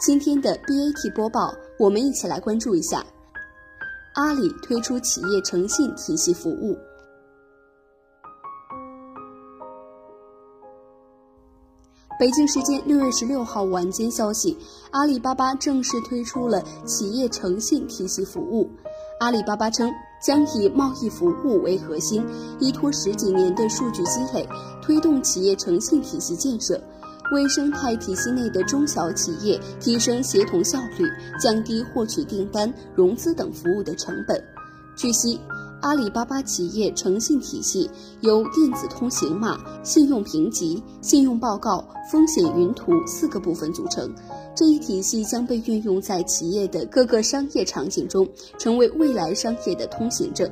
今天的 BAT 播报，我们一起来关注一下：阿里推出企业诚信体系服务。北京时间六月十六号晚间消息，阿里巴巴正式推出了企业诚信体系服务。阿里巴巴称，将以贸易服务为核心，依托十几年的数据积累，推动企业诚信体系建设。为生态体系内的中小企业提升协同效率，降低获取订单、融资等服务的成本。据悉，阿里巴巴企业诚信体系由电子通行码、信用评级、信用报告、风险云图四个部分组成。这一体系将被运用在企业的各个商业场景中，成为未来商业的通行证。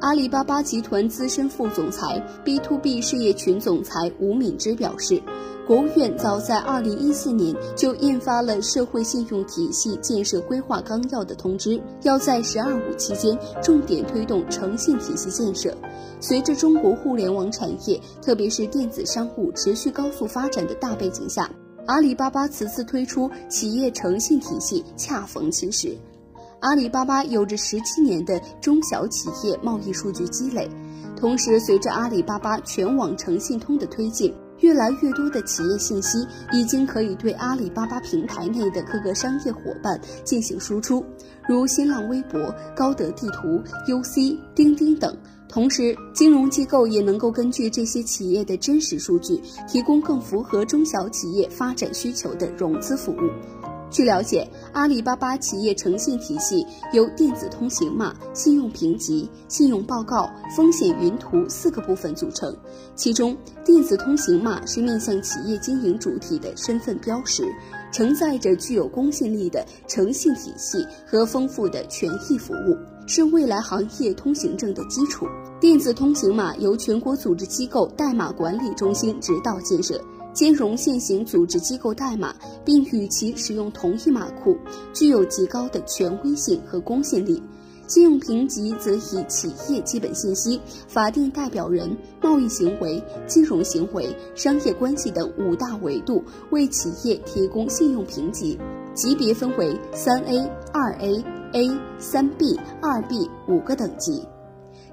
阿里巴巴集团资深副总裁、B to B 事业群总裁吴敏之表示，国务院早在2014年就印发了《社会信用体系建设规划纲要》的通知，要在“十二五”期间重点推动诚信体系建设。随着中国互联网产业，特别是电子商务持续高速发展的大背景下，阿里巴巴此次推出企业诚信体系恰逢其时。阿里巴巴有着十七年的中小企业贸易数据积累，同时随着阿里巴巴全网诚信通的推进，越来越多的企业信息已经可以对阿里巴巴平台内的各个商业伙伴进行输出，如新浪微博、高德地图、UC、钉钉等。同时，金融机构也能够根据这些企业的真实数据，提供更符合中小企业发展需求的融资服务。据了解，阿里巴巴企业诚信体系由电子通行码、信用评级、信用报告、风险云图四个部分组成。其中，电子通行码是面向企业经营主体的身份标识，承载着具有公信力的诚信体系和丰富的权益服务，是未来行业通行证的基础。电子通行码由全国组织机构代码管理中心指导建设。兼容现行组织机构代码，并与其使用同一码库，具有极高的权威性和公信力。信用评级则以企业基本信息、法定代表人、贸易行为、金融行为、商业关系等五大维度为企业提供信用评级，级别分为三 A、二 A、A、三 B、二 B 五个等级。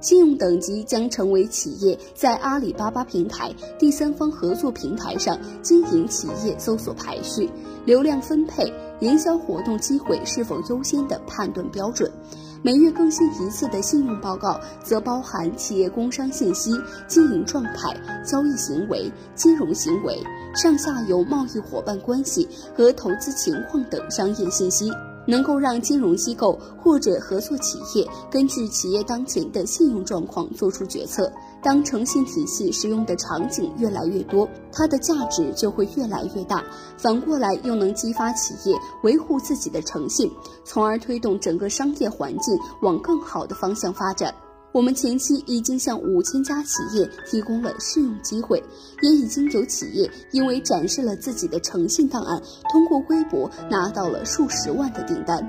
信用等级将成为企业在阿里巴巴平台第三方合作平台上经营企业搜索排序、流量分配、营销活动机会是否优先的判断标准。每月更新一次的信用报告则包含企业工商信息、经营状态、交易行为、金融行为、上下游贸易伙伴关系和投资情况等商业信息。能够让金融机构或者合作企业根据企业当前的信用状况做出决策。当诚信体系使用的场景越来越多，它的价值就会越来越大。反过来，又能激发企业维护自己的诚信，从而推动整个商业环境往更好的方向发展。我们前期已经向五千家企业提供了试用机会，也已经有企业因为展示了自己的诚信档案，通过微博拿到了数十万的订单。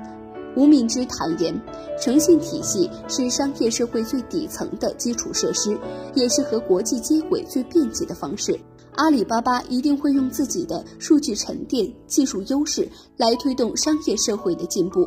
吴敏之坦言，诚信体系是商业社会最底层的基础设施，也是和国际接轨最便捷的方式。阿里巴巴一定会用自己的数据沉淀、技术优势来推动商业社会的进步。